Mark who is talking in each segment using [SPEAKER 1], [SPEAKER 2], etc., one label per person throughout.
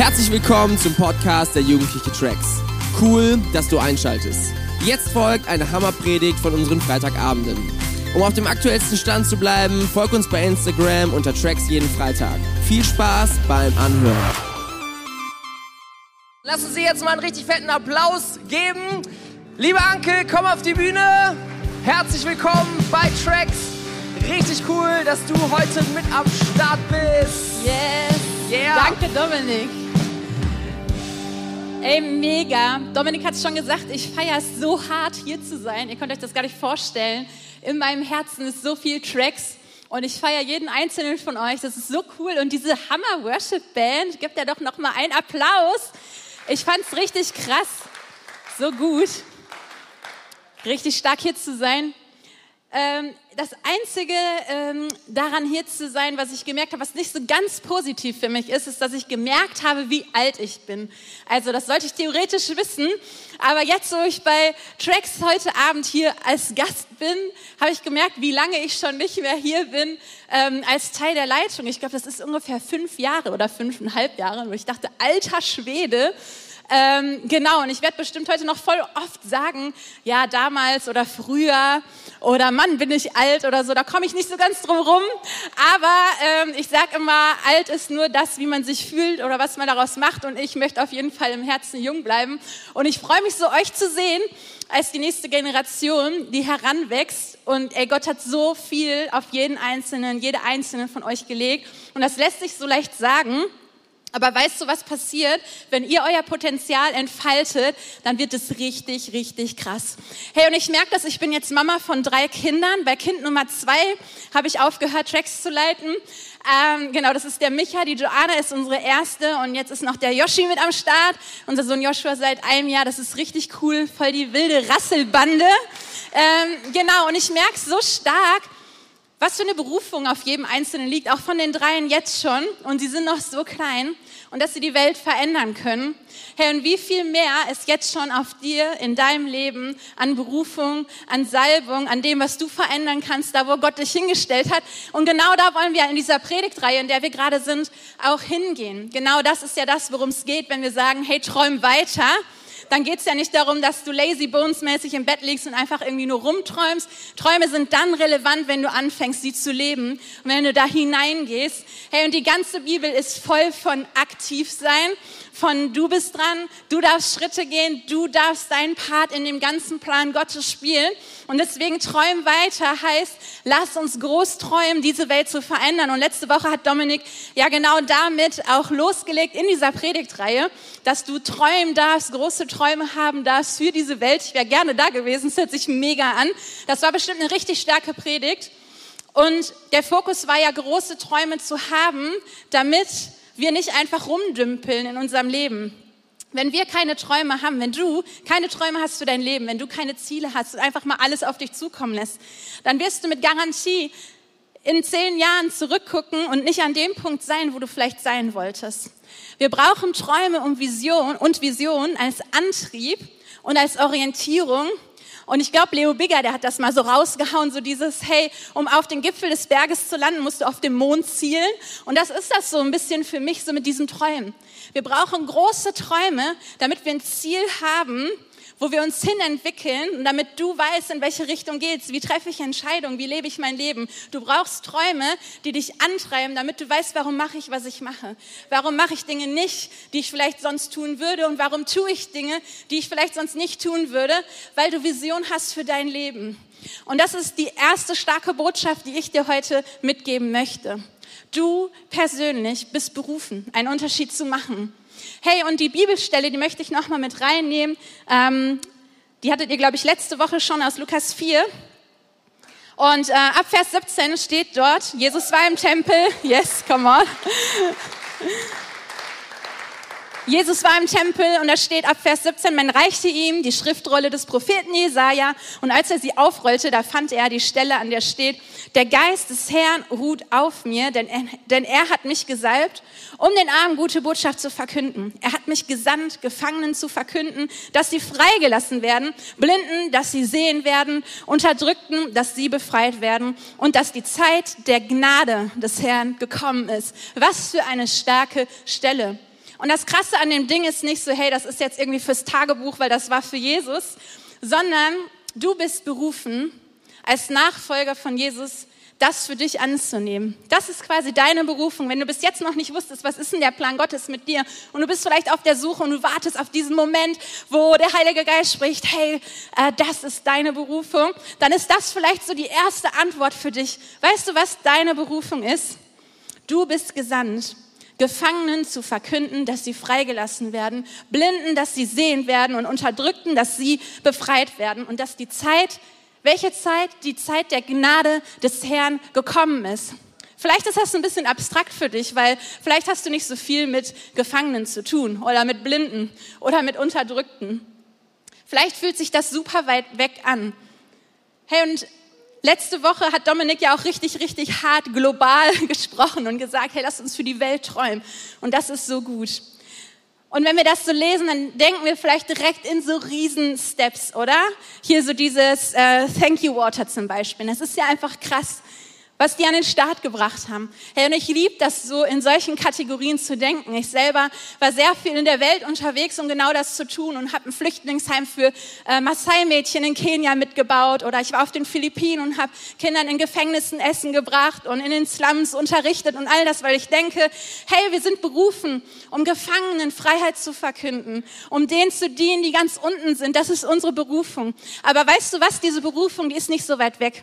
[SPEAKER 1] Herzlich willkommen zum Podcast der Jugendliche Tracks. Cool, dass du einschaltest. Jetzt folgt eine Hammerpredigt von unseren Freitagabenden. Um auf dem aktuellsten Stand zu bleiben, folg uns bei Instagram unter Tracks jeden Freitag. Viel Spaß beim Anhören. Lassen Sie jetzt mal einen richtig fetten Applaus geben. Lieber Anke, komm auf die Bühne. Herzlich willkommen bei Tracks. Richtig cool, dass du heute mit am Start bist.
[SPEAKER 2] Yes.
[SPEAKER 1] Yeah.
[SPEAKER 2] Danke, Dominik. Ey, mega. Dominik hat es schon gesagt, ich feiere es so hart, hier zu sein. Ihr könnt euch das gar nicht vorstellen. In meinem Herzen ist so viel Tracks und ich feiere jeden einzelnen von euch. Das ist so cool. Und diese Hammer Worship Band, gebt ja doch noch mal einen Applaus. Ich fand es richtig krass. So gut. Richtig stark hier zu sein. Ähm, das Einzige ähm, daran hier zu sein, was ich gemerkt habe, was nicht so ganz positiv für mich ist, ist, dass ich gemerkt habe, wie alt ich bin. Also das sollte ich theoretisch wissen, aber jetzt, wo ich bei Tracks heute Abend hier als Gast bin, habe ich gemerkt, wie lange ich schon nicht mehr hier bin ähm, als Teil der Leitung. Ich glaube, das ist ungefähr fünf Jahre oder fünfeinhalb Jahre, wo ich dachte, alter Schwede, ähm, genau, und ich werde bestimmt heute noch voll oft sagen, ja, damals oder früher oder Mann, bin ich alt oder so, da komme ich nicht so ganz drum rum. Aber ähm, ich sage immer, alt ist nur das, wie man sich fühlt oder was man daraus macht. Und ich möchte auf jeden Fall im Herzen jung bleiben. Und ich freue mich so, euch zu sehen als die nächste Generation, die heranwächst. Und ey, Gott hat so viel auf jeden Einzelnen, jede Einzelne von euch gelegt. Und das lässt sich so leicht sagen. Aber weißt du, was passiert, wenn ihr euer Potenzial entfaltet, dann wird es richtig, richtig krass. Hey, und ich merke das, ich bin jetzt Mama von drei Kindern. Bei Kind Nummer zwei habe ich aufgehört, Tracks zu leiten. Ähm, genau, das ist der Micha, die Joanna ist unsere erste und jetzt ist noch der Yoshi mit am Start. Unser Sohn Joshua seit einem Jahr, das ist richtig cool, voll die wilde Rasselbande. Ähm, genau, und ich merke so stark, was für eine Berufung auf jedem Einzelnen liegt, auch von den dreien jetzt schon. Und sie sind noch so klein und dass sie die Welt verändern können. Hey, und wie viel mehr ist jetzt schon auf dir in deinem Leben an Berufung, an Salbung, an dem, was du verändern kannst, da wo Gott dich hingestellt hat. Und genau da wollen wir in dieser Predigtreihe, in der wir gerade sind, auch hingehen. Genau das ist ja das, worum es geht, wenn wir sagen, hey, träum weiter dann geht es ja nicht darum, dass du lazy bones mäßig im Bett liegst und einfach irgendwie nur rumträumst. Träume sind dann relevant, wenn du anfängst, sie zu leben und wenn du da hineingehst. Hey, und die ganze Bibel ist voll von aktiv sein von du bist dran, du darfst Schritte gehen, du darfst deinen Part in dem ganzen Plan Gottes spielen. Und deswegen träum weiter heißt, lass uns groß träumen, diese Welt zu verändern. Und letzte Woche hat Dominik ja genau damit auch losgelegt in dieser Predigtreihe, dass du träumen darfst, große Träume haben darfst für diese Welt. Ich wäre gerne da gewesen, es hört sich mega an. Das war bestimmt eine richtig starke Predigt. Und der Fokus war ja, große Träume zu haben, damit wir nicht einfach rumdümpeln in unserem Leben. Wenn wir keine Träume haben, wenn du keine Träume hast für dein Leben, wenn du keine Ziele hast und einfach mal alles auf dich zukommen lässt, dann wirst du mit Garantie in zehn Jahren zurückgucken und nicht an dem Punkt sein, wo du vielleicht sein wolltest. Wir brauchen Träume und Vision und Vision als Antrieb und als Orientierung und ich glaube, Leo Bigger, der hat das mal so rausgehauen, so dieses, hey, um auf den Gipfel des Berges zu landen, musst du auf dem Mond zielen. Und das ist das so ein bisschen für mich, so mit diesen Träumen. Wir brauchen große Träume, damit wir ein Ziel haben, wo wir uns hinentwickeln damit du weißt, in welche Richtung geht's, wie treffe ich Entscheidungen, wie lebe ich mein Leben. Du brauchst Träume, die dich antreiben, damit du weißt, warum mache ich, was ich mache. Warum mache ich Dinge nicht, die ich vielleicht sonst tun würde und warum tue ich Dinge, die ich vielleicht sonst nicht tun würde, weil du Vision hast für dein Leben. Und das ist die erste starke Botschaft, die ich dir heute mitgeben möchte. Du persönlich bist berufen, einen Unterschied zu machen. Hey, und die Bibelstelle, die möchte ich nochmal mit reinnehmen. Ähm, die hattet ihr, glaube ich, letzte Woche schon aus Lukas 4. Und äh, ab Vers 17 steht dort, Jesus war im Tempel. Yes, come on. Jesus war im Tempel und da steht ab Vers 17, man reichte ihm die Schriftrolle des Propheten Jesaja und als er sie aufrollte, da fand er die Stelle, an der steht, der Geist des Herrn ruht auf mir, denn er, denn er hat mich gesalbt, um den Armen gute Botschaft zu verkünden. Er hat mich gesandt, Gefangenen zu verkünden, dass sie freigelassen werden, Blinden, dass sie sehen werden, Unterdrückten, dass sie befreit werden und dass die Zeit der Gnade des Herrn gekommen ist. Was für eine starke Stelle. Und das Krasse an dem Ding ist nicht so, hey, das ist jetzt irgendwie fürs Tagebuch, weil das war für Jesus, sondern du bist berufen, als Nachfolger von Jesus das für dich anzunehmen. Das ist quasi deine Berufung. Wenn du bis jetzt noch nicht wusstest, was ist denn der Plan Gottes mit dir und du bist vielleicht auf der Suche und du wartest auf diesen Moment, wo der Heilige Geist spricht, hey, äh, das ist deine Berufung, dann ist das vielleicht so die erste Antwort für dich. Weißt du, was deine Berufung ist? Du bist gesandt. Gefangenen zu verkünden, dass sie freigelassen werden, Blinden, dass sie sehen werden und Unterdrückten, dass sie befreit werden und dass die Zeit welche Zeit die Zeit der Gnade des Herrn gekommen ist. Vielleicht ist das ein bisschen abstrakt für dich, weil vielleicht hast du nicht so viel mit Gefangenen zu tun oder mit Blinden oder mit Unterdrückten. Vielleicht fühlt sich das super weit weg an. Hey, und letzte Woche hat Dominik ja auch richtig, richtig hart global gesprochen und gesagt, hey, lass uns für die Welt träumen. Und das ist so gut. Und wenn wir das so lesen, dann denken wir vielleicht direkt in so riesen Steps, oder? Hier so dieses äh, Thank You Water zum Beispiel. Das ist ja einfach krass was die an den Start gebracht haben. Hey, und ich liebe das so, in solchen Kategorien zu denken. Ich selber war sehr viel in der Welt unterwegs, um genau das zu tun und habe ein Flüchtlingsheim für äh, Maasai-Mädchen in Kenia mitgebaut oder ich war auf den Philippinen und habe Kindern in Gefängnissen Essen gebracht und in den Slums unterrichtet und all das, weil ich denke, hey, wir sind berufen, um Gefangenen Freiheit zu verkünden, um denen zu dienen, die ganz unten sind. Das ist unsere Berufung. Aber weißt du was, diese Berufung, die ist nicht so weit weg.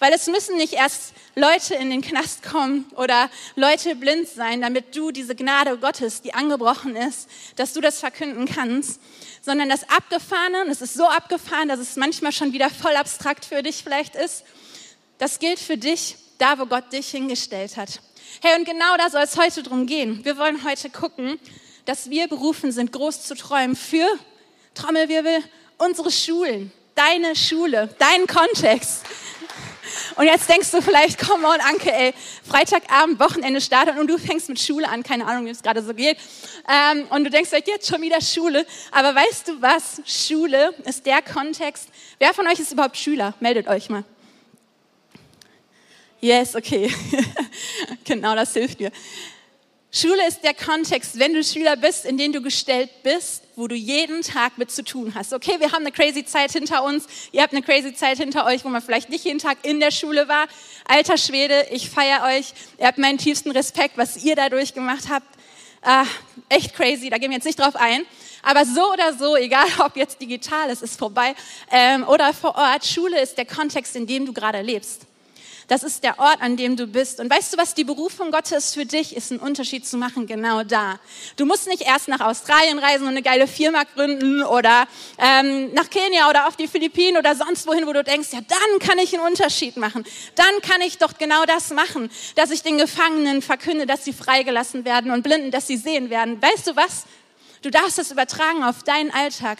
[SPEAKER 2] Weil es müssen nicht erst Leute in den Knast kommen oder Leute blind sein, damit du diese Gnade Gottes, die angebrochen ist, dass du das verkünden kannst, sondern das Abgefahrene, und es ist so abgefahren, dass es manchmal schon wieder voll abstrakt für dich vielleicht ist, das gilt für dich da, wo Gott dich hingestellt hat. Hey, und genau da soll es heute drum gehen. Wir wollen heute gucken, dass wir berufen sind, groß zu träumen für, Trommelwirbel, unsere Schulen, deine Schule, deinen Kontext. Und jetzt denkst du vielleicht, komm on, Anke, ey, Freitagabend, Wochenende startet und du fängst mit Schule an, keine Ahnung, wie es gerade so geht. Ähm, und du denkst jetzt schon wieder Schule. Aber weißt du was? Schule ist der Kontext. Wer von euch ist überhaupt Schüler? Meldet euch mal. Yes, okay. genau, das hilft mir. Schule ist der Kontext, wenn du Schüler bist, in den du gestellt bist, wo du jeden Tag mit zu tun hast. Okay, wir haben eine crazy Zeit hinter uns, ihr habt eine crazy Zeit hinter euch, wo man vielleicht nicht jeden Tag in der Schule war. Alter Schwede, ich feiere euch, ihr habt meinen tiefsten Respekt, was ihr da durchgemacht habt. Ah, echt crazy, da gehen wir jetzt nicht drauf ein. Aber so oder so, egal ob jetzt digital, es ist vorbei, ähm, oder vor Ort, Schule ist der Kontext, in dem du gerade lebst. Das ist der Ort, an dem du bist. Und weißt du, was die Berufung Gottes für dich ist, einen Unterschied zu machen, genau da. Du musst nicht erst nach Australien reisen und eine geile Firma gründen oder ähm, nach Kenia oder auf die Philippinen oder sonst wohin, wo du denkst, ja, dann kann ich einen Unterschied machen. Dann kann ich doch genau das machen, dass ich den Gefangenen verkünde, dass sie freigelassen werden und Blinden, dass sie sehen werden. Weißt du was? Du darfst das übertragen auf deinen Alltag.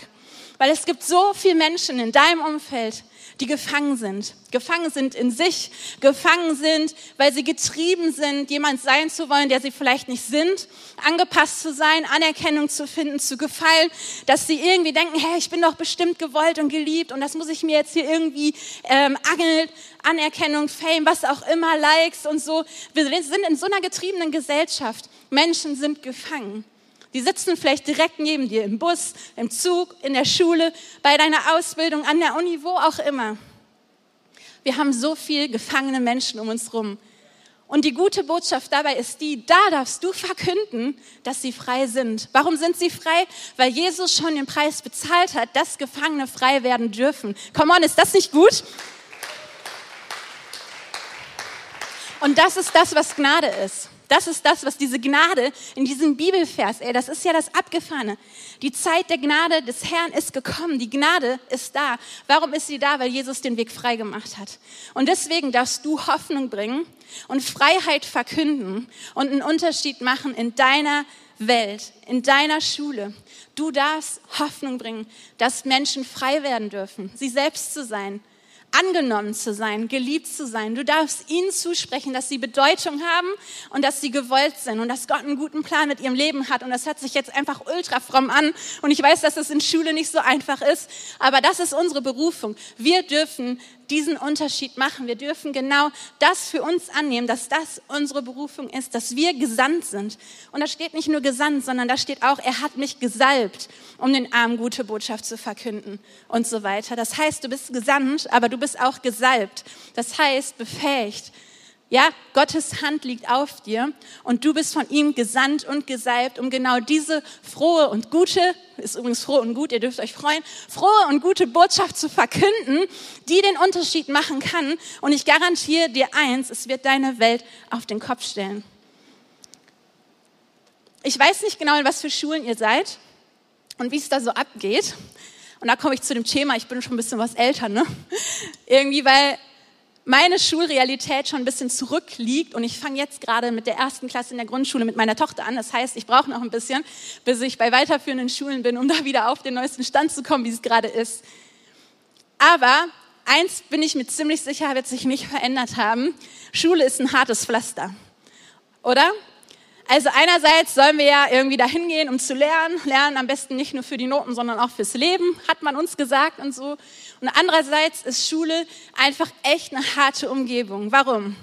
[SPEAKER 2] Weil es gibt so viele Menschen in deinem Umfeld, die gefangen sind. Gefangen sind in sich, gefangen sind, weil sie getrieben sind, jemand sein zu wollen, der sie vielleicht nicht sind, angepasst zu sein, Anerkennung zu finden, zu gefallen, dass sie irgendwie denken, hey, ich bin doch bestimmt gewollt und geliebt und das muss ich mir jetzt hier irgendwie ähm, angeln, Anerkennung, Fame, was auch immer, Likes und so. Wir sind in so einer getriebenen Gesellschaft. Menschen sind gefangen. Die sitzen vielleicht direkt neben dir im Bus, im Zug, in der Schule, bei deiner Ausbildung, an der Uni, wo auch immer. Wir haben so viel gefangene Menschen um uns rum. Und die gute Botschaft dabei ist die, da darfst du verkünden, dass sie frei sind. Warum sind sie frei? Weil Jesus schon den Preis bezahlt hat, dass Gefangene frei werden dürfen. Come on, ist das nicht gut? Und das ist das, was Gnade ist. Das ist das, was diese Gnade in diesem Bibelvers, ey, das ist ja das Abgefahrene. Die Zeit der Gnade des Herrn ist gekommen. Die Gnade ist da. Warum ist sie da? Weil Jesus den Weg frei gemacht hat. Und deswegen darfst du Hoffnung bringen und Freiheit verkünden und einen Unterschied machen in deiner Welt, in deiner Schule. Du darfst Hoffnung bringen, dass Menschen frei werden dürfen, sie selbst zu sein, angenommen zu sein, geliebt zu sein. Du darfst ihnen zusprechen, dass sie Bedeutung haben und dass sie gewollt sind und dass Gott einen guten Plan mit ihrem Leben hat. Und das hört sich jetzt einfach ultra fromm an. Und ich weiß, dass es in Schule nicht so einfach ist, aber das ist unsere Berufung. Wir dürfen diesen Unterschied machen. Wir dürfen genau das für uns annehmen, dass das unsere Berufung ist, dass wir gesandt sind. Und da steht nicht nur gesandt, sondern da steht auch, er hat mich gesalbt, um den Armen gute Botschaft zu verkünden und so weiter. Das heißt, du bist gesandt, aber du bist auch gesalbt. Das heißt, befähigt. Ja, Gottes Hand liegt auf dir und du bist von ihm gesandt und gesalbt, um genau diese frohe und gute, ist übrigens froh und gut, ihr dürft euch freuen, frohe und gute Botschaft zu verkünden, die den Unterschied machen kann. Und ich garantiere dir eins, es wird deine Welt auf den Kopf stellen. Ich weiß nicht genau, in was für Schulen ihr seid und wie es da so abgeht. Und da komme ich zu dem Thema, ich bin schon ein bisschen was älter, ne? Irgendwie, weil meine Schulrealität schon ein bisschen zurückliegt und ich fange jetzt gerade mit der ersten Klasse in der Grundschule mit meiner Tochter an. Das heißt, ich brauche noch ein bisschen, bis ich bei weiterführenden Schulen bin, um da wieder auf den neuesten Stand zu kommen, wie es gerade ist. Aber eins bin ich mir ziemlich sicher, wird sich nicht verändert haben. Schule ist ein hartes Pflaster. Oder? Also einerseits sollen wir ja irgendwie dahin gehen, um zu lernen. Lernen am besten nicht nur für die Noten, sondern auch fürs Leben, hat man uns gesagt und so. Und andererseits ist Schule einfach echt eine harte Umgebung. Warum?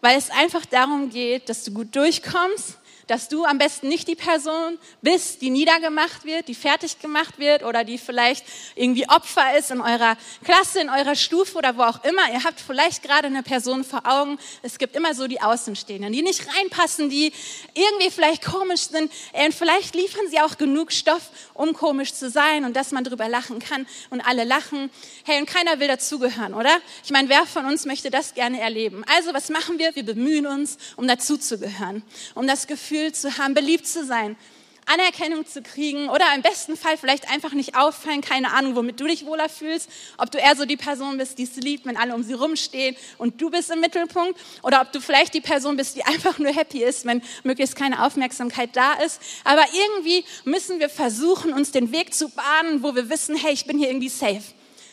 [SPEAKER 2] Weil es einfach darum geht, dass du gut durchkommst, dass du am besten nicht die Person bist, die niedergemacht wird, die fertig gemacht wird oder die vielleicht irgendwie Opfer ist in eurer Klasse, in eurer Stufe oder wo auch immer. Ihr habt vielleicht gerade eine Person vor Augen. Es gibt immer so die Außenstehenden, die nicht reinpassen, die irgendwie vielleicht komisch sind. Und vielleicht liefern sie auch genug Stoff, um komisch zu sein und dass man drüber lachen kann und alle lachen. Hey, und keiner will dazugehören, oder? Ich meine, wer von uns möchte das gerne erleben? Also, was machen wir? Wir bemühen uns, um dazuzugehören, um das Gefühl Gefühl zu haben, beliebt zu sein, Anerkennung zu kriegen oder im besten Fall vielleicht einfach nicht auffallen, keine Ahnung, womit du dich wohler fühlst, ob du eher so die Person bist, die es liebt, wenn alle um sie rumstehen und du bist im Mittelpunkt oder ob du vielleicht die Person bist, die einfach nur happy ist, wenn möglichst keine Aufmerksamkeit da ist. Aber irgendwie müssen wir versuchen, uns den Weg zu bahnen, wo wir wissen, hey, ich bin hier irgendwie safe.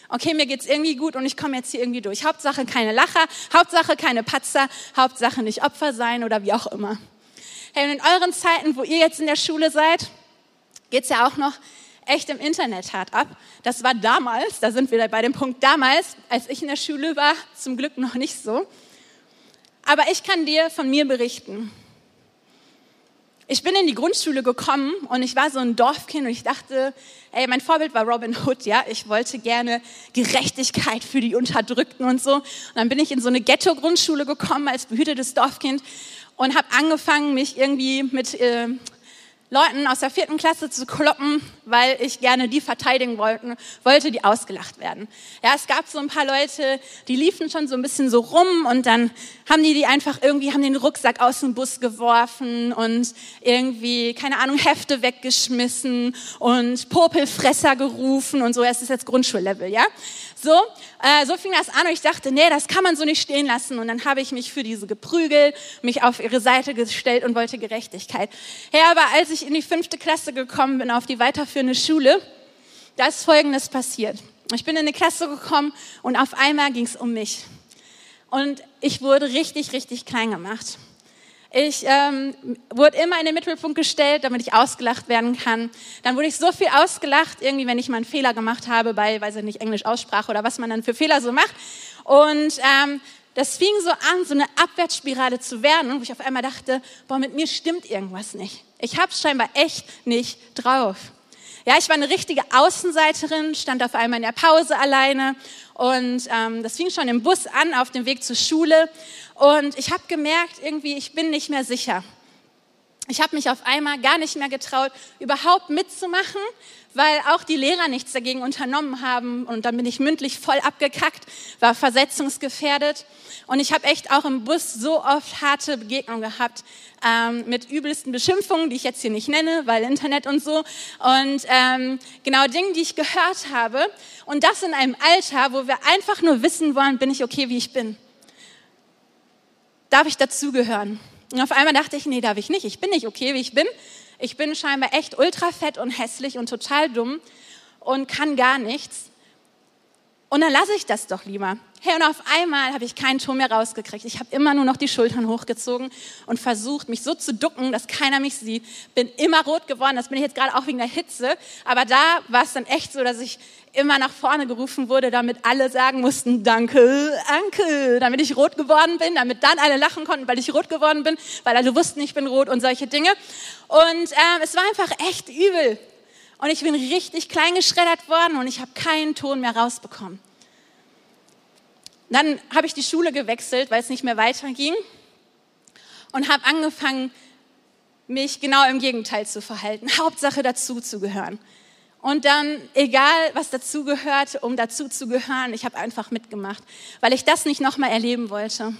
[SPEAKER 2] Okay, mir geht's irgendwie gut und ich komme jetzt hier irgendwie durch. Hauptsache keine Lacher, Hauptsache keine Patzer, Hauptsache nicht Opfer sein oder wie auch immer. Hey, und in euren Zeiten, wo ihr jetzt in der Schule seid, geht's ja auch noch echt im Internet hart ab. Das war damals, da sind wir bei dem Punkt damals, als ich in der Schule war, zum Glück noch nicht so. Aber ich kann dir von mir berichten. Ich bin in die Grundschule gekommen und ich war so ein Dorfkind und ich dachte, ey, mein Vorbild war Robin Hood, ja. Ich wollte gerne Gerechtigkeit für die Unterdrückten und so. Und dann bin ich in so eine Ghetto-Grundschule gekommen als behütetes Dorfkind und habe angefangen, mich irgendwie mit äh, Leuten aus der vierten Klasse zu kloppen, weil ich gerne die verteidigen wollten, wollte, die ausgelacht werden. Ja, es gab so ein paar Leute, die liefen schon so ein bisschen so rum und dann haben die die einfach irgendwie, haben den Rucksack aus dem Bus geworfen und irgendwie, keine Ahnung, Hefte weggeschmissen und Popelfresser gerufen und so. Es ist jetzt Grundschullevel, ja. So, äh, so fing das an und ich dachte, nee, das kann man so nicht stehen lassen. Und dann habe ich mich für diese geprügelt, mich auf ihre Seite gestellt und wollte Gerechtigkeit. Ja, aber als ich in die fünfte Klasse gekommen bin, auf die weiterführende Schule, da ist Folgendes passiert. Ich bin in eine Klasse gekommen und auf einmal ging es um mich. Und ich wurde richtig, richtig klein gemacht. Ich ähm, wurde immer in den Mittelpunkt gestellt, damit ich ausgelacht werden kann. Dann wurde ich so viel ausgelacht, irgendwie, wenn ich mal einen Fehler gemacht habe bei, weiß ich nicht, Englisch Aussprache oder was man dann für Fehler so macht. Und ähm, das fing so an, so eine Abwärtsspirale zu werden, wo ich auf einmal dachte, boah, mit mir stimmt irgendwas nicht. Ich habe scheinbar echt nicht drauf. Ja, ich war eine richtige Außenseiterin, stand auf einmal in der Pause alleine und ähm, das fing schon im Bus an, auf dem Weg zur Schule. Und ich habe gemerkt, irgendwie, ich bin nicht mehr sicher. Ich habe mich auf einmal gar nicht mehr getraut, überhaupt mitzumachen, weil auch die Lehrer nichts dagegen unternommen haben. Und dann bin ich mündlich voll abgekackt, war versetzungsgefährdet. Und ich habe echt auch im Bus so oft harte Begegnungen gehabt ähm, mit übelsten Beschimpfungen, die ich jetzt hier nicht nenne, weil Internet und so. Und ähm, genau Dinge, die ich gehört habe. Und das in einem Alter, wo wir einfach nur wissen wollen, bin ich okay, wie ich bin darf ich dazugehören? Und auf einmal dachte ich, nee, darf ich nicht. Ich bin nicht okay, wie ich bin. Ich bin scheinbar echt ultra fett und hässlich und total dumm und kann gar nichts. Und dann lasse ich das doch lieber. Hey, und auf einmal habe ich keinen Ton mehr rausgekriegt. Ich habe immer nur noch die Schultern hochgezogen und versucht, mich so zu ducken, dass keiner mich sieht. Bin immer rot geworden. Das bin ich jetzt gerade auch wegen der Hitze. Aber da war es dann echt so, dass ich immer nach vorne gerufen wurde, damit alle sagen mussten, danke, danke, damit ich rot geworden bin, damit dann alle lachen konnten, weil ich rot geworden bin, weil alle wussten, ich bin rot und solche Dinge. Und ähm, es war einfach echt übel. Und ich bin richtig klein geschreddert worden und ich habe keinen Ton mehr rausbekommen. Dann habe ich die Schule gewechselt, weil es nicht mehr weiterging und habe angefangen, mich genau im Gegenteil zu verhalten. Hauptsache dazu zu gehören. Und dann, egal was dazugehört, um dazu zu gehören, ich habe einfach mitgemacht, weil ich das nicht nochmal erleben wollte.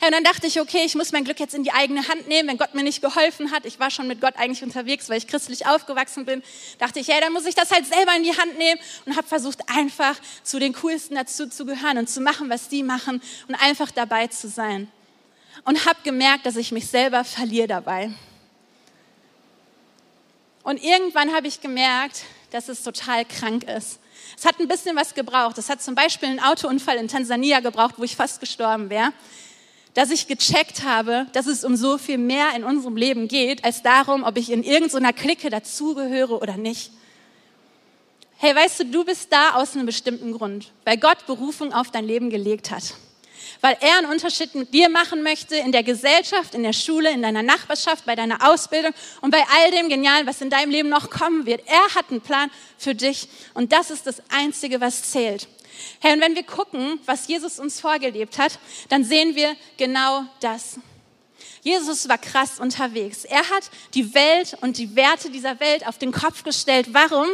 [SPEAKER 2] Ja, und dann dachte ich, okay, ich muss mein Glück jetzt in die eigene Hand nehmen, wenn Gott mir nicht geholfen hat. Ich war schon mit Gott eigentlich unterwegs, weil ich christlich aufgewachsen bin. Dachte ich, ja, dann muss ich das halt selber in die Hand nehmen und habe versucht, einfach zu den Coolsten dazu zu gehören und zu machen, was die machen und einfach dabei zu sein. Und habe gemerkt, dass ich mich selber verliere dabei. Und irgendwann habe ich gemerkt, dass es total krank ist. Es hat ein bisschen was gebraucht. Es hat zum Beispiel einen Autounfall in Tansania gebraucht, wo ich fast gestorben wäre dass ich gecheckt habe, dass es um so viel mehr in unserem Leben geht, als darum, ob ich in irgendeiner Clique dazugehöre oder nicht. Hey, weißt du, du bist da aus einem bestimmten Grund, weil Gott Berufung auf dein Leben gelegt hat. Weil er einen Unterschied mit dir machen möchte in der Gesellschaft, in der Schule, in deiner Nachbarschaft, bei deiner Ausbildung und bei all dem Genialen, was in deinem Leben noch kommen wird. Er hat einen Plan für dich und das ist das Einzige, was zählt. Hey, und wenn wir gucken, was Jesus uns vorgelebt hat, dann sehen wir genau das. Jesus war krass unterwegs. Er hat die Welt und die Werte dieser Welt auf den Kopf gestellt. Warum?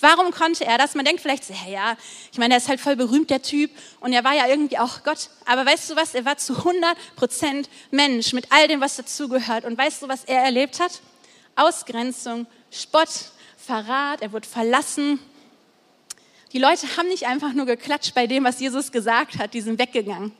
[SPEAKER 2] Warum konnte er das? Man denkt vielleicht, hey, ja, ich meine, er ist halt voll berühmt, der Typ, und er war ja irgendwie auch Gott. Aber weißt du was? Er war zu 100 Prozent Mensch mit all dem, was dazugehört. Und weißt du, was er erlebt hat? Ausgrenzung, Spott, Verrat, er wurde verlassen, die Leute haben nicht einfach nur geklatscht bei dem, was Jesus gesagt hat, die sind weggegangen,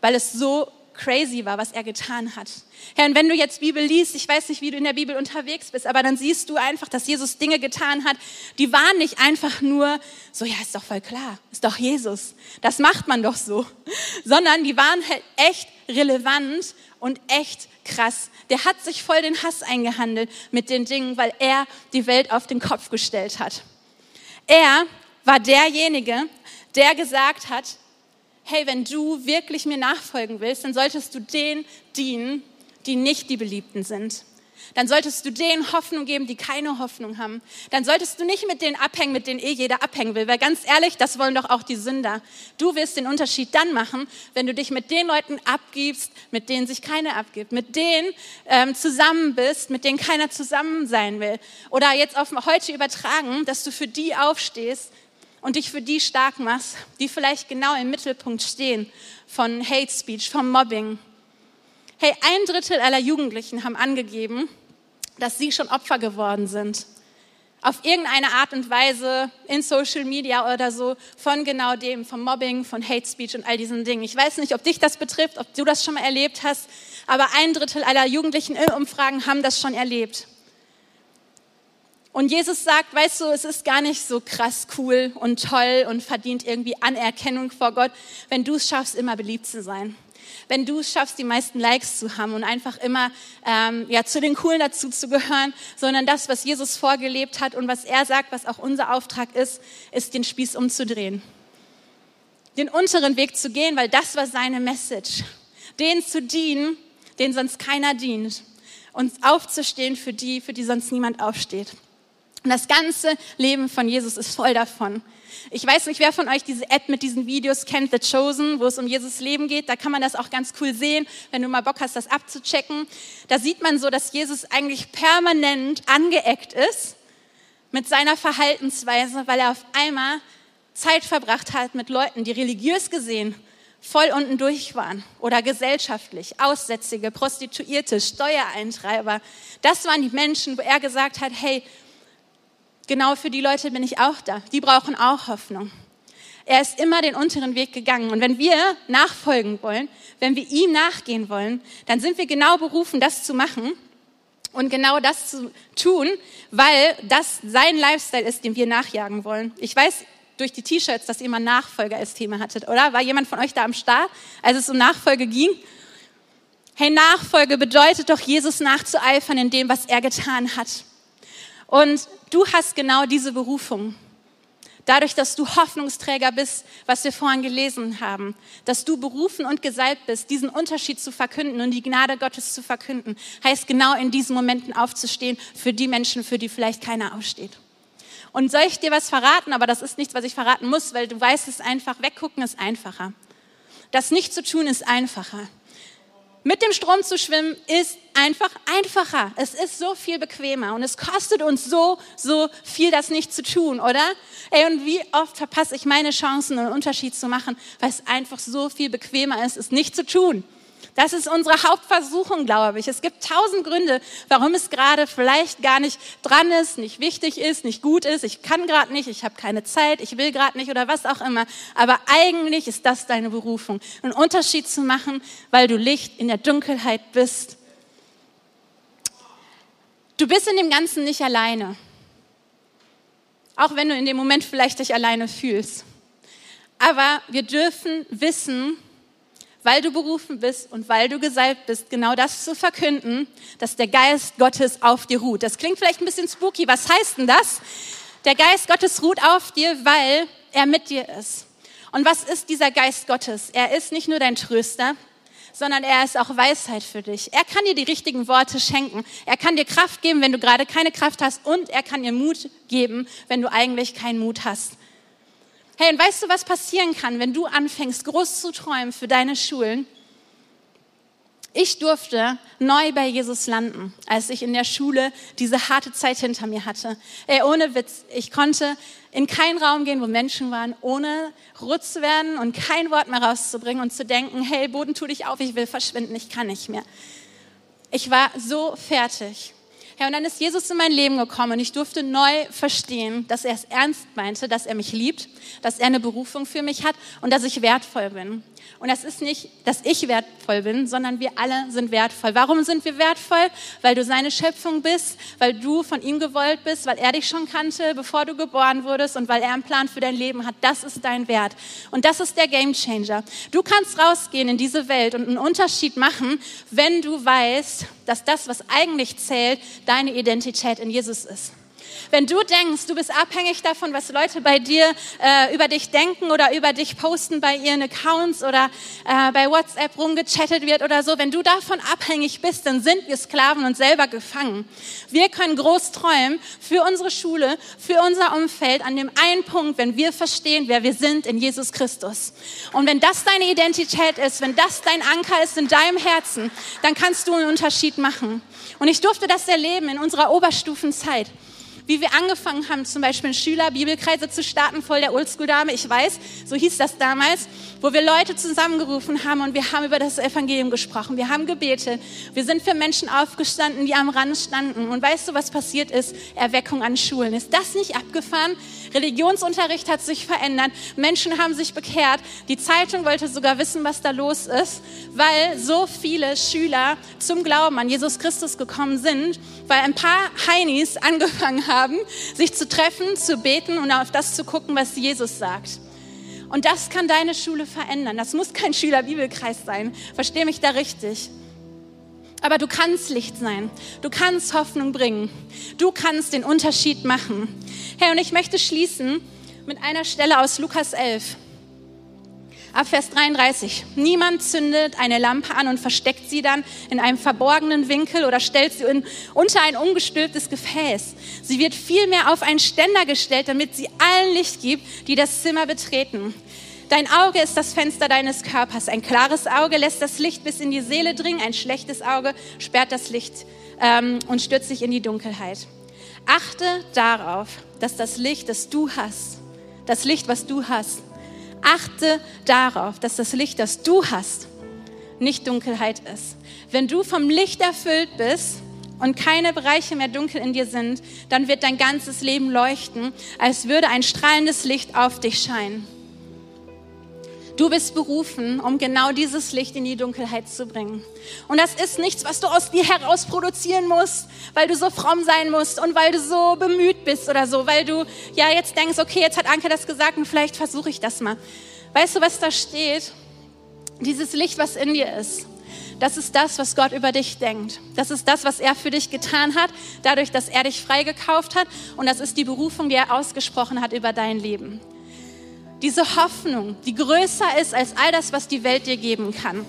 [SPEAKER 2] weil es so crazy war, was er getan hat. Herr, und wenn du jetzt Bibel liest, ich weiß nicht, wie du in der Bibel unterwegs bist, aber dann siehst du einfach, dass Jesus Dinge getan hat, die waren nicht einfach nur so, ja, ist doch voll klar, ist doch Jesus, das macht man doch so, sondern die waren halt echt relevant und echt krass. Der hat sich voll den Hass eingehandelt mit den Dingen, weil er die Welt auf den Kopf gestellt hat. Er war derjenige, der gesagt hat, hey, wenn du wirklich mir nachfolgen willst, dann solltest du denen dienen, die nicht die Beliebten sind. Dann solltest du denen Hoffnung geben, die keine Hoffnung haben. Dann solltest du nicht mit denen abhängen, mit denen eh jeder abhängen will. Weil ganz ehrlich, das wollen doch auch die Sünder. Du wirst den Unterschied dann machen, wenn du dich mit den Leuten abgibst, mit denen sich keiner abgibt. Mit denen ähm, zusammen bist, mit denen keiner zusammen sein will. Oder jetzt auf heute übertragen, dass du für die aufstehst, und dich für die stark machst, die vielleicht genau im Mittelpunkt stehen von Hate Speech, vom Mobbing. Hey, ein Drittel aller Jugendlichen haben angegeben, dass sie schon Opfer geworden sind. Auf irgendeine Art und Weise in Social Media oder so von genau dem, vom Mobbing, von Hate Speech und all diesen Dingen. Ich weiß nicht, ob dich das betrifft, ob du das schon mal erlebt hast, aber ein Drittel aller Jugendlichen in Umfragen haben das schon erlebt. Und Jesus sagt, weißt du, es ist gar nicht so krass cool und toll und verdient irgendwie Anerkennung vor Gott, wenn du es schaffst, immer beliebt zu sein. Wenn du es schaffst, die meisten Likes zu haben und einfach immer ähm, ja, zu den Coolen dazu zu gehören, sondern das, was Jesus vorgelebt hat und was er sagt, was auch unser Auftrag ist, ist den Spieß umzudrehen. Den unteren Weg zu gehen, weil das war seine Message. Denen zu dienen, denen sonst keiner dient. Und aufzustehen für die, für die sonst niemand aufsteht. Und das ganze Leben von Jesus ist voll davon. Ich weiß nicht, wer von euch diese App mit diesen Videos kennt, The Chosen, wo es um Jesus Leben geht. Da kann man das auch ganz cool sehen, wenn du mal Bock hast, das abzuchecken. Da sieht man so, dass Jesus eigentlich permanent angeeckt ist mit seiner Verhaltensweise, weil er auf einmal Zeit verbracht hat mit Leuten, die religiös gesehen voll unten durch waren oder gesellschaftlich, Aussätzige, Prostituierte, Steuereintreiber. Das waren die Menschen, wo er gesagt hat, hey, genau für die Leute bin ich auch da. Die brauchen auch Hoffnung. Er ist immer den unteren Weg gegangen. Und wenn wir nachfolgen wollen, wenn wir ihm nachgehen wollen, dann sind wir genau berufen, das zu machen und genau das zu tun, weil das sein Lifestyle ist, den wir nachjagen wollen. Ich weiß, durch die T-Shirts, dass ihr mal Nachfolger als Thema hattet, oder? War jemand von euch da am Start, als es um Nachfolge ging? Hey, Nachfolge bedeutet doch, Jesus nachzueifern in dem, was er getan hat. Und du hast genau diese Berufung. Dadurch, dass du Hoffnungsträger bist, was wir vorhin gelesen haben, dass du berufen und gesalbt bist, diesen Unterschied zu verkünden und die Gnade Gottes zu verkünden, heißt genau in diesen Momenten aufzustehen für die Menschen, für die vielleicht keiner aufsteht. Und soll ich dir was verraten? Aber das ist nichts, was ich verraten muss, weil du weißt es einfach. Weggucken ist einfacher. Das nicht zu tun ist einfacher. Mit dem Strom zu schwimmen ist einfach einfacher. Es ist so viel bequemer und es kostet uns so, so viel, das nicht zu tun, oder? Ey, und wie oft verpasse ich meine Chancen, einen Unterschied zu machen, weil es einfach so viel bequemer ist, es nicht zu tun. Das ist unsere Hauptversuchung, glaube ich. Es gibt tausend Gründe, warum es gerade vielleicht gar nicht dran ist, nicht wichtig ist, nicht gut ist. Ich kann gerade nicht, ich habe keine Zeit, ich will gerade nicht oder was auch immer. Aber eigentlich ist das deine Berufung, einen Unterschied zu machen, weil du Licht in der Dunkelheit bist. Du bist in dem Ganzen nicht alleine. Auch wenn du in dem Moment vielleicht dich alleine fühlst. Aber wir dürfen wissen, weil du berufen bist und weil du gesalbt bist, genau das zu verkünden, dass der Geist Gottes auf dir ruht. Das klingt vielleicht ein bisschen spooky. Was heißt denn das? Der Geist Gottes ruht auf dir, weil er mit dir ist. Und was ist dieser Geist Gottes? Er ist nicht nur dein Tröster, sondern er ist auch Weisheit für dich. Er kann dir die richtigen Worte schenken. Er kann dir Kraft geben, wenn du gerade keine Kraft hast und er kann dir Mut geben, wenn du eigentlich keinen Mut hast. Hey, und weißt du, was passieren kann, wenn du anfängst, groß zu träumen für deine Schulen? Ich durfte neu bei Jesus landen, als ich in der Schule diese harte Zeit hinter mir hatte. Ey, ohne Witz, ich konnte in keinen Raum gehen, wo Menschen waren, ohne rot zu werden und kein Wort mehr rauszubringen und zu denken, hey, Boden, tu dich auf, ich will verschwinden, ich kann nicht mehr. Ich war so fertig. Ja, und dann ist Jesus in mein Leben gekommen und ich durfte neu verstehen, dass er es ernst meinte, dass er mich liebt, dass er eine Berufung für mich hat und dass ich wertvoll bin. Und das ist nicht, dass ich wertvoll bin, sondern wir alle sind wertvoll. Warum sind wir wertvoll? Weil du seine Schöpfung bist, weil du von ihm gewollt bist, weil er dich schon kannte, bevor du geboren wurdest und weil er einen Plan für dein Leben hat. Das ist dein Wert. Und das ist der Game Changer. Du kannst rausgehen in diese Welt und einen Unterschied machen, wenn du weißt, dass das, was eigentlich zählt, deine Identität in Jesus ist. Wenn du denkst, du bist abhängig davon, was Leute bei dir äh, über dich denken oder über dich posten bei ihren Accounts oder äh, bei WhatsApp rumgechattet wird oder so, wenn du davon abhängig bist, dann sind wir Sklaven und selber gefangen. Wir können groß träumen für unsere Schule, für unser Umfeld an dem einen Punkt, wenn wir verstehen, wer wir sind in Jesus Christus. Und wenn das deine Identität ist, wenn das dein Anker ist in deinem Herzen, dann kannst du einen Unterschied machen. Und ich durfte das erleben in unserer Oberstufenzeit wie wir angefangen haben, zum Beispiel Schüler Bibelkreise zu starten, voll der Oldschool-Dame, ich weiß, so hieß das damals, wo wir Leute zusammengerufen haben und wir haben über das Evangelium gesprochen, wir haben gebetet, wir sind für Menschen aufgestanden, die am Rand standen. Und weißt du, was passiert ist? Erweckung an Schulen. Ist das nicht abgefahren? Religionsunterricht hat sich verändert, Menschen haben sich bekehrt, die Zeitung wollte sogar wissen, was da los ist, weil so viele Schüler zum Glauben an Jesus Christus gekommen sind, weil ein paar Heinis angefangen haben, sich zu treffen, zu beten und auf das zu gucken, was Jesus sagt. Und das kann deine Schule verändern. Das muss kein Schülerbibelkreis sein. Verstehe mich da richtig. Aber du kannst Licht sein. Du kannst Hoffnung bringen. Du kannst den Unterschied machen. Hey, und ich möchte schließen mit einer Stelle aus Lukas 11. Ab Vers 33. Niemand zündet eine Lampe an und versteckt sie dann in einem verborgenen Winkel oder stellt sie in, unter ein ungestülptes Gefäß. Sie wird vielmehr auf einen Ständer gestellt, damit sie allen Licht gibt, die das Zimmer betreten. Dein Auge ist das Fenster deines Körpers. Ein klares Auge lässt das Licht bis in die Seele dringen. Ein schlechtes Auge sperrt das Licht ähm, und stürzt sich in die Dunkelheit. Achte darauf, dass das Licht, das du hast, das Licht, was du hast, achte darauf, dass das Licht, das du hast, nicht Dunkelheit ist. Wenn du vom Licht erfüllt bist und keine Bereiche mehr dunkel in dir sind, dann wird dein ganzes Leben leuchten, als würde ein strahlendes Licht auf dich scheinen. Du bist berufen, um genau dieses Licht in die Dunkelheit zu bringen. Und das ist nichts, was du aus dir heraus produzieren musst, weil du so fromm sein musst und weil du so bemüht bist oder so, weil du ja jetzt denkst, okay, jetzt hat Anke das gesagt und vielleicht versuche ich das mal. Weißt du, was da steht? Dieses Licht, was in dir ist. Das ist das, was Gott über dich denkt. Das ist das, was er für dich getan hat, dadurch, dass er dich freigekauft hat. Und das ist die Berufung, die er ausgesprochen hat über dein Leben. Diese Hoffnung, die größer ist als all das, was die Welt dir geben kann.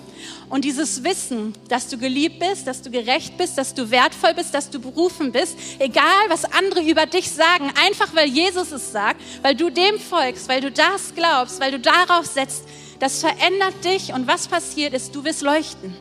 [SPEAKER 2] Und dieses Wissen, dass du geliebt bist, dass du gerecht bist, dass du wertvoll bist, dass du berufen bist, egal was andere über dich sagen, einfach weil Jesus es sagt, weil du dem folgst, weil du das glaubst, weil du darauf setzt, das verändert dich und was passiert ist, du wirst leuchten.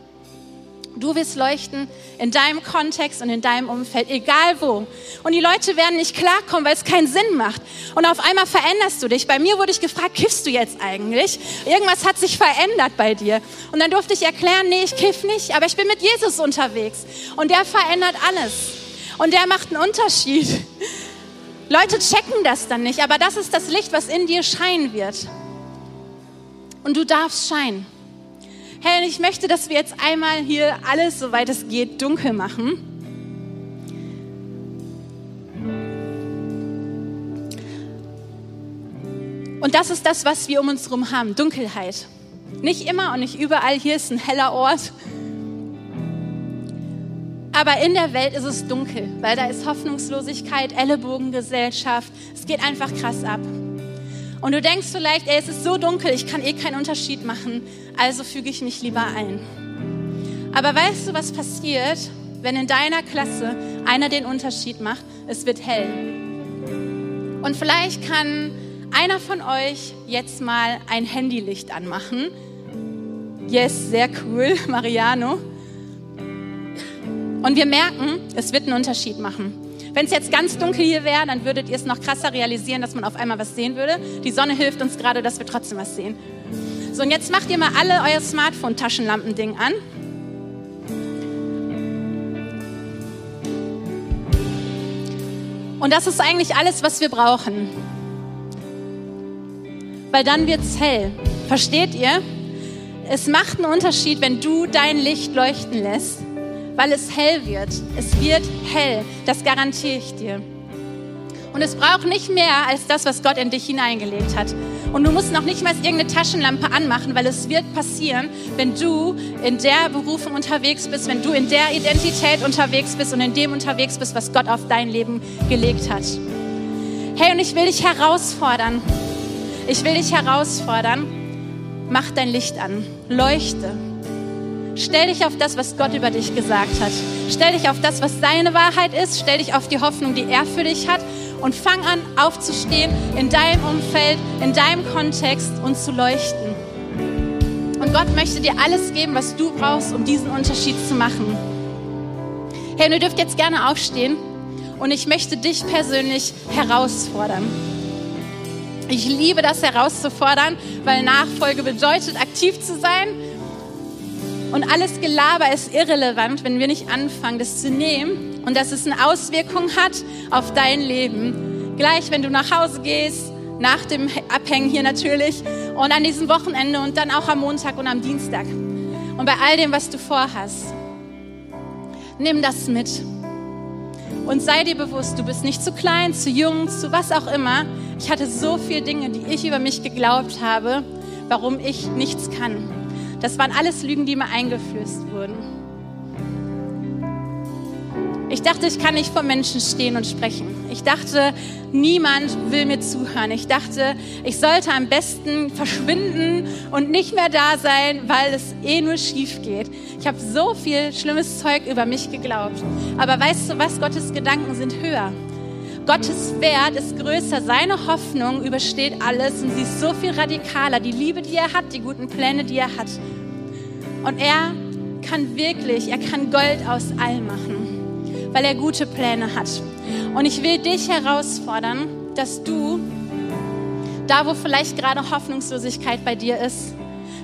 [SPEAKER 2] Du wirst leuchten in deinem Kontext und in deinem Umfeld, egal wo. Und die Leute werden nicht klarkommen, weil es keinen Sinn macht. Und auf einmal veränderst du dich. Bei mir wurde ich gefragt, kiffst du jetzt eigentlich? Irgendwas hat sich verändert bei dir. Und dann durfte ich erklären, nee, ich kiff nicht, aber ich bin mit Jesus unterwegs. Und der verändert alles. Und der macht einen Unterschied. Leute checken das dann nicht, aber das ist das Licht, was in dir scheinen wird. Und du darfst scheinen. Hey, ich möchte, dass wir jetzt einmal hier alles, soweit es geht, dunkel machen. Und das ist das, was wir um uns herum haben, Dunkelheit. Nicht immer und nicht überall hier ist ein heller Ort. Aber in der Welt ist es dunkel, weil da ist Hoffnungslosigkeit, Ellenbogengesellschaft. Es geht einfach krass ab. Und du denkst vielleicht, ey, es ist so dunkel, ich kann eh keinen Unterschied machen, also füge ich mich lieber ein. Aber weißt du, was passiert, wenn in deiner Klasse einer den Unterschied macht? Es wird hell. Und vielleicht kann einer von euch jetzt mal ein Handylicht anmachen. Yes, sehr cool, Mariano. Und wir merken, es wird einen Unterschied machen. Wenn es jetzt ganz dunkel hier wäre, dann würdet ihr es noch krasser realisieren, dass man auf einmal was sehen würde. Die Sonne hilft uns gerade, dass wir trotzdem was sehen. So, und jetzt macht ihr mal alle euer Smartphone-Taschenlampending an. Und das ist eigentlich alles, was wir brauchen. Weil dann wird es hell. Versteht ihr? Es macht einen Unterschied, wenn du dein Licht leuchten lässt weil es hell wird. Es wird hell, das garantiere ich dir. Und es braucht nicht mehr als das, was Gott in dich hineingelegt hat. Und du musst noch nicht mal irgendeine Taschenlampe anmachen, weil es wird passieren, wenn du in der Berufung unterwegs bist, wenn du in der Identität unterwegs bist und in dem unterwegs bist, was Gott auf dein Leben gelegt hat. Hey, und ich will dich herausfordern. Ich will dich herausfordern. Mach dein Licht an. Leuchte. Stell dich auf das, was Gott über dich gesagt hat. Stell dich auf das, was seine Wahrheit ist. Stell dich auf die Hoffnung, die er für dich hat. Und fang an, aufzustehen in deinem Umfeld, in deinem Kontext und zu leuchten. Und Gott möchte dir alles geben, was du brauchst, um diesen Unterschied zu machen. Hey, und ihr dürft jetzt gerne aufstehen. Und ich möchte dich persönlich herausfordern. Ich liebe das herauszufordern, weil Nachfolge bedeutet, aktiv zu sein und alles Gelaber ist irrelevant, wenn wir nicht anfangen, das zu nehmen und dass es eine Auswirkung hat auf dein Leben. Gleich, wenn du nach Hause gehst, nach dem Abhängen hier natürlich und an diesem Wochenende und dann auch am Montag und am Dienstag. Und bei all dem, was du vorhast, nimm das mit. Und sei dir bewusst, du bist nicht zu klein, zu jung, zu was auch immer. Ich hatte so viele Dinge, die ich über mich geglaubt habe, warum ich nichts kann. Das waren alles Lügen, die mir eingeflößt wurden. Ich dachte, ich kann nicht vor Menschen stehen und sprechen. Ich dachte, niemand will mir zuhören. Ich dachte, ich sollte am besten verschwinden und nicht mehr da sein, weil es eh nur schief geht. Ich habe so viel schlimmes Zeug über mich geglaubt. Aber weißt du was? Gottes Gedanken sind höher. Gottes Wert ist größer, seine Hoffnung übersteht alles und sie ist so viel radikaler. Die Liebe, die er hat, die guten Pläne, die er hat. Und er kann wirklich, er kann Gold aus All machen, weil er gute Pläne hat. Und ich will dich herausfordern, dass du, da wo vielleicht gerade Hoffnungslosigkeit bei dir ist,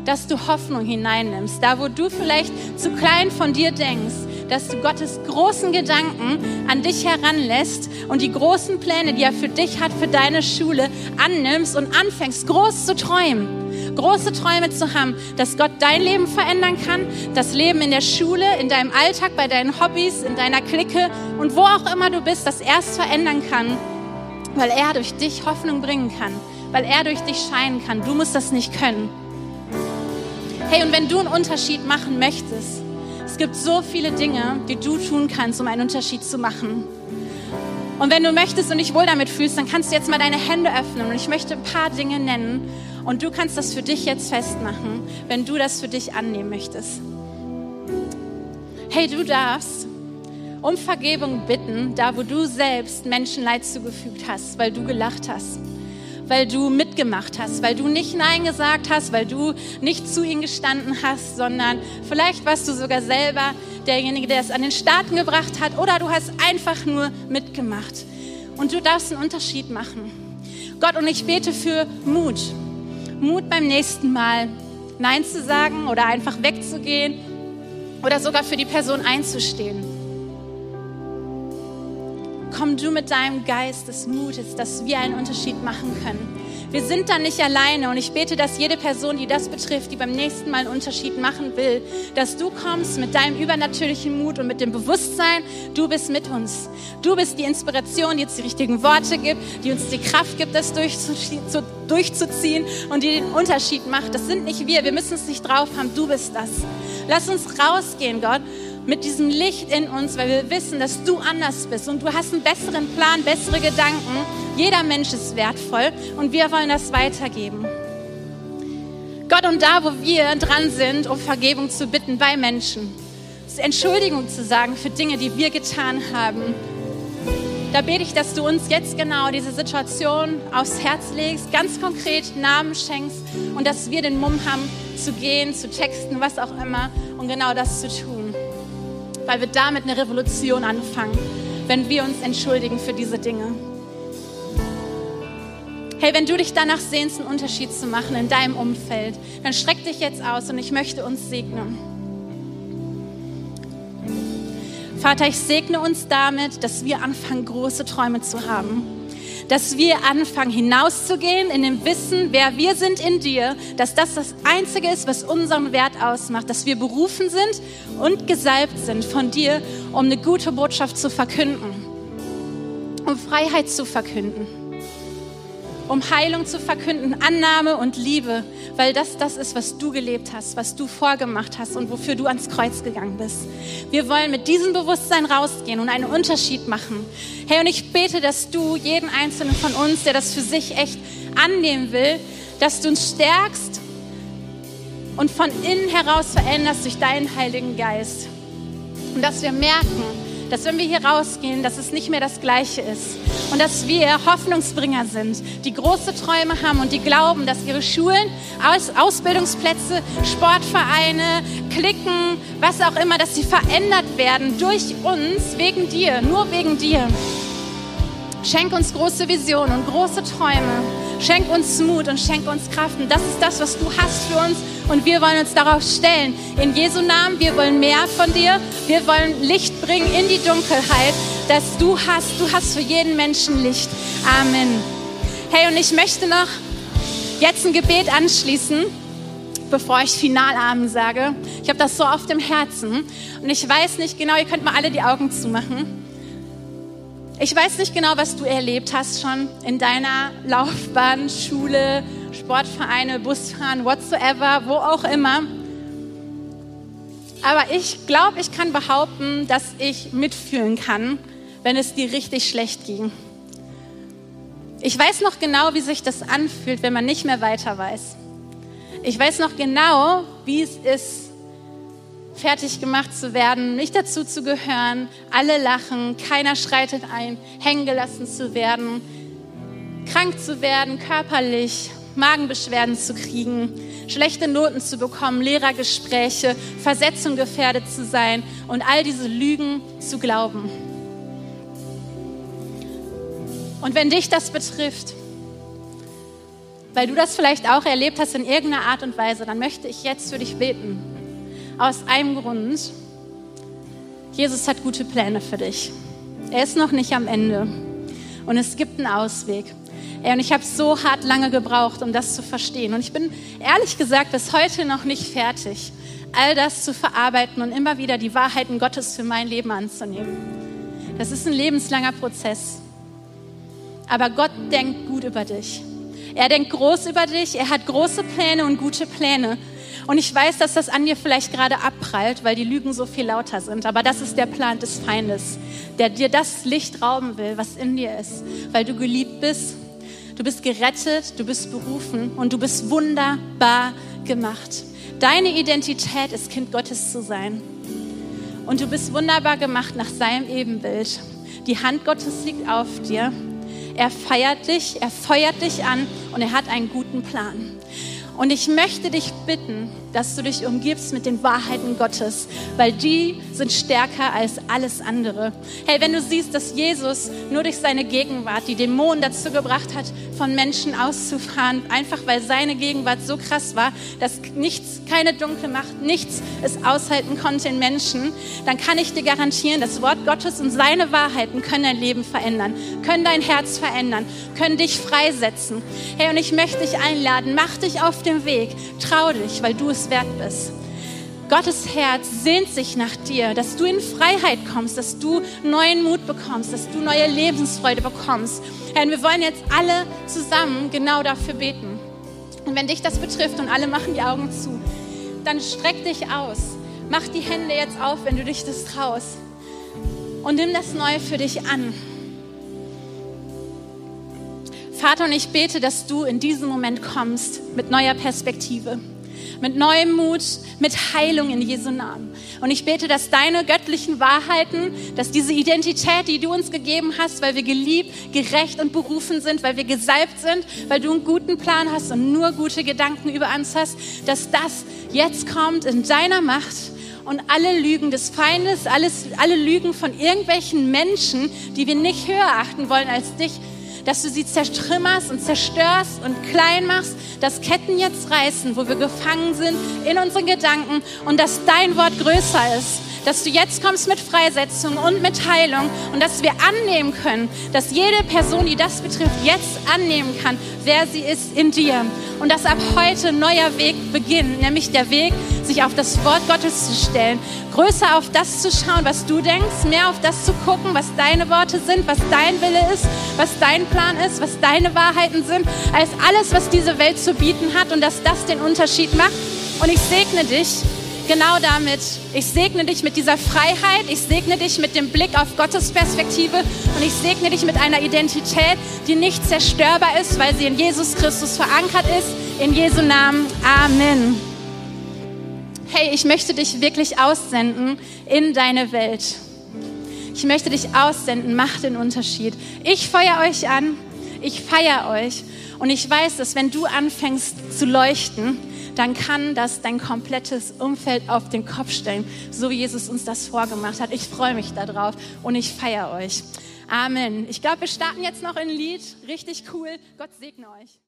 [SPEAKER 2] dass du Hoffnung hineinnimmst. Da wo du vielleicht zu klein von dir denkst, dass du Gottes großen Gedanken an dich heranlässt und die großen Pläne, die er für dich hat, für deine Schule, annimmst und anfängst groß zu träumen. große Träume zu haben, dass Gott dein Leben verändern kann, das Leben in der Schule, in deinem Alltag, bei deinen Hobbys, in deiner Clique und wo auch immer du bist, dass er es verändern kann, weil er durch dich Hoffnung bringen kann, weil er durch dich scheinen kann. Du musst das nicht können. Hey, und wenn du einen Unterschied machen möchtest, es gibt so viele Dinge, die du tun kannst, um einen Unterschied zu machen. Und wenn du möchtest und dich wohl damit fühlst, dann kannst du jetzt mal deine Hände öffnen und ich möchte ein paar Dinge nennen und du kannst das für dich jetzt festmachen, wenn du das für dich annehmen möchtest. Hey, du darfst um Vergebung bitten, da wo du selbst Menschenleid zugefügt hast, weil du gelacht hast weil du mitgemacht hast, weil du nicht Nein gesagt hast, weil du nicht zu ihnen gestanden hast, sondern vielleicht warst du sogar selber derjenige, der es an den Staaten gebracht hat oder du hast einfach nur mitgemacht. Und du darfst einen Unterschied machen. Gott, und ich bete für Mut. Mut beim nächsten Mal Nein zu sagen oder einfach wegzugehen oder sogar für die Person einzustehen komm du mit deinem Geist des Mutes, dass wir einen Unterschied machen können. Wir sind da nicht alleine und ich bete, dass jede Person, die das betrifft, die beim nächsten Mal einen Unterschied machen will, dass du kommst mit deinem übernatürlichen Mut und mit dem Bewusstsein, du bist mit uns. Du bist die Inspiration, die uns die richtigen Worte gibt, die uns die Kraft gibt, das durchzuziehen und die den Unterschied macht. Das sind nicht wir, wir müssen es nicht drauf haben, du bist das. Lass uns rausgehen, Gott, mit diesem Licht in uns, weil wir wissen, dass du anders bist und du hast einen besseren Plan, bessere Gedanken. Jeder Mensch ist wertvoll und wir wollen das weitergeben. Gott, und da, wo wir dran sind, um Vergebung zu bitten bei Menschen, Entschuldigung zu sagen für Dinge, die wir getan haben, da bete ich, dass du uns jetzt genau diese Situation aufs Herz legst, ganz konkret Namen schenkst und dass wir den Mumm haben, zu gehen, zu texten, was auch immer und genau das zu tun weil wir damit eine Revolution anfangen, wenn wir uns entschuldigen für diese Dinge. Hey, wenn du dich danach sehnst, einen Unterschied zu machen in deinem Umfeld, dann streck dich jetzt aus und ich möchte uns segnen. Vater, ich segne uns damit, dass wir anfangen, große Träume zu haben dass wir anfangen hinauszugehen in dem Wissen, wer wir sind in dir, dass das das Einzige ist, was unseren Wert ausmacht, dass wir berufen sind und gesalbt sind von dir, um eine gute Botschaft zu verkünden, um Freiheit zu verkünden um Heilung zu verkünden, Annahme und Liebe, weil das das ist, was du gelebt hast, was du vorgemacht hast und wofür du ans Kreuz gegangen bist. Wir wollen mit diesem Bewusstsein rausgehen und einen Unterschied machen. Hey, und ich bete, dass du jeden einzelnen von uns, der das für sich echt annehmen will, dass du uns stärkst und von innen heraus veränderst durch deinen Heiligen Geist. Und dass wir merken, dass wenn wir hier rausgehen, dass es nicht mehr das Gleiche ist und dass wir Hoffnungsbringer sind, die große Träume haben und die glauben, dass ihre Schulen, Aus Ausbildungsplätze, Sportvereine, Klicken, was auch immer, dass sie verändert werden durch uns, wegen dir, nur wegen dir. Schenk uns große Visionen und große Träume. Schenk uns Mut und schenk uns Kraft. Und das ist das, was du hast für uns. Und wir wollen uns darauf stellen. In Jesu Namen, wir wollen mehr von dir. Wir wollen Licht bringen in die Dunkelheit, dass du hast. Du hast für jeden Menschen Licht. Amen. Hey, und ich möchte noch jetzt ein Gebet anschließen, bevor ich Finalamen sage. Ich habe das so auf dem Herzen. Und ich weiß nicht genau, ihr könnt mal alle die Augen zumachen. Ich weiß nicht genau, was du erlebt hast schon in deiner Laufbahn, Schule, Sportvereine, Busfahren, whatsoever, wo auch immer. Aber ich glaube, ich kann behaupten, dass ich mitfühlen kann, wenn es dir richtig schlecht ging. Ich weiß noch genau, wie sich das anfühlt, wenn man nicht mehr weiter weiß. Ich weiß noch genau, wie es ist, fertig gemacht zu werden, nicht dazu zu gehören, alle lachen, keiner schreitet ein, hängen gelassen zu werden, krank zu werden, körperlich, Magenbeschwerden zu kriegen, schlechte Noten zu bekommen, Lehrergespräche, Versetzung gefährdet zu sein und all diese Lügen zu glauben. Und wenn dich das betrifft, weil du das vielleicht auch erlebt hast in irgendeiner Art und Weise, dann möchte ich jetzt für dich beten. Aus einem Grund. Jesus hat gute Pläne für dich. Er ist noch nicht am Ende. und es gibt einen Ausweg. Ey, und ich habe so hart lange gebraucht, um das zu verstehen. Und ich bin ehrlich gesagt bis heute noch nicht fertig, all das zu verarbeiten und immer wieder die Wahrheiten Gottes für mein Leben anzunehmen. Das ist ein lebenslanger Prozess. Aber Gott denkt gut über dich. Er denkt groß über dich. Er hat große Pläne und gute Pläne. Und ich weiß, dass das an dir vielleicht gerade abprallt, weil die Lügen so viel lauter sind. Aber das ist der Plan des Feindes, der dir das Licht rauben will, was in dir ist, weil du geliebt bist. Du bist gerettet, du bist berufen und du bist wunderbar gemacht. Deine Identität ist Kind Gottes zu sein. Und du bist wunderbar gemacht nach seinem Ebenbild. Die Hand Gottes liegt auf dir. Er feiert dich, er feuert dich an und er hat einen guten Plan. Und ich möchte dich bitten, dass du dich umgibst mit den Wahrheiten Gottes, weil die sind stärker als alles andere. Hey, wenn du siehst, dass Jesus nur durch seine Gegenwart die Dämonen dazu gebracht hat, von Menschen auszufahren, einfach weil seine Gegenwart so krass war, dass nichts, keine dunkle Macht, nichts es aushalten konnte in Menschen, dann kann ich dir garantieren, das Wort Gottes und seine Wahrheiten können dein Leben verändern, können dein Herz verändern, können dich freisetzen. Hey, und ich möchte dich einladen, mach dich auf dem Weg, trau dich, weil du es wert bist. Gottes Herz sehnt sich nach dir, dass du in Freiheit kommst, dass du neuen Mut bekommst, dass du neue Lebensfreude bekommst. Herr, wir wollen jetzt alle zusammen genau dafür beten. Und wenn dich das betrifft und alle machen die Augen zu, dann streck dich aus. Mach die Hände jetzt auf, wenn du dich das traust. Und nimm das Neue für dich an. Vater, und ich bete, dass du in diesem Moment kommst mit neuer Perspektive mit neuem Mut, mit Heilung in Jesu Namen. Und ich bete, dass deine göttlichen Wahrheiten, dass diese Identität, die du uns gegeben hast, weil wir geliebt, gerecht und berufen sind, weil wir gesalbt sind, weil du einen guten Plan hast und nur gute Gedanken über uns hast, dass das jetzt kommt in deiner Macht und alle Lügen des Feindes, alles, alle Lügen von irgendwelchen Menschen, die wir nicht höher achten wollen als dich, dass du sie zertrümmerst und zerstörst und klein machst, dass Ketten jetzt reißen, wo wir gefangen sind in unseren Gedanken und dass dein Wort größer ist dass du jetzt kommst mit Freisetzung und mit Heilung und dass wir annehmen können, dass jede Person, die das betrifft, jetzt annehmen kann, wer sie ist in dir. Und dass ab heute ein neuer Weg beginnt, nämlich der Weg, sich auf das Wort Gottes zu stellen, größer auf das zu schauen, was du denkst, mehr auf das zu gucken, was deine Worte sind, was dein Wille ist, was dein Plan ist, was deine Wahrheiten sind, als alles, was diese Welt zu bieten hat und dass das den Unterschied macht. Und ich segne dich genau damit. Ich segne dich mit dieser Freiheit, ich segne dich mit dem Blick auf Gottes Perspektive und ich segne dich mit einer Identität, die nicht zerstörbar ist, weil sie in Jesus Christus verankert ist. In Jesu Namen. Amen. Hey, ich möchte dich wirklich aussenden in deine Welt. Ich möchte dich aussenden, mach den Unterschied. Ich feuer euch an, ich feier euch und ich weiß, dass wenn du anfängst zu leuchten, dann kann das dein komplettes Umfeld auf den Kopf stellen, so wie Jesus uns das vorgemacht hat. Ich freue mich darauf und ich feiere euch. Amen. Ich glaube, wir starten jetzt noch ein Lied. Richtig cool. Gott segne euch.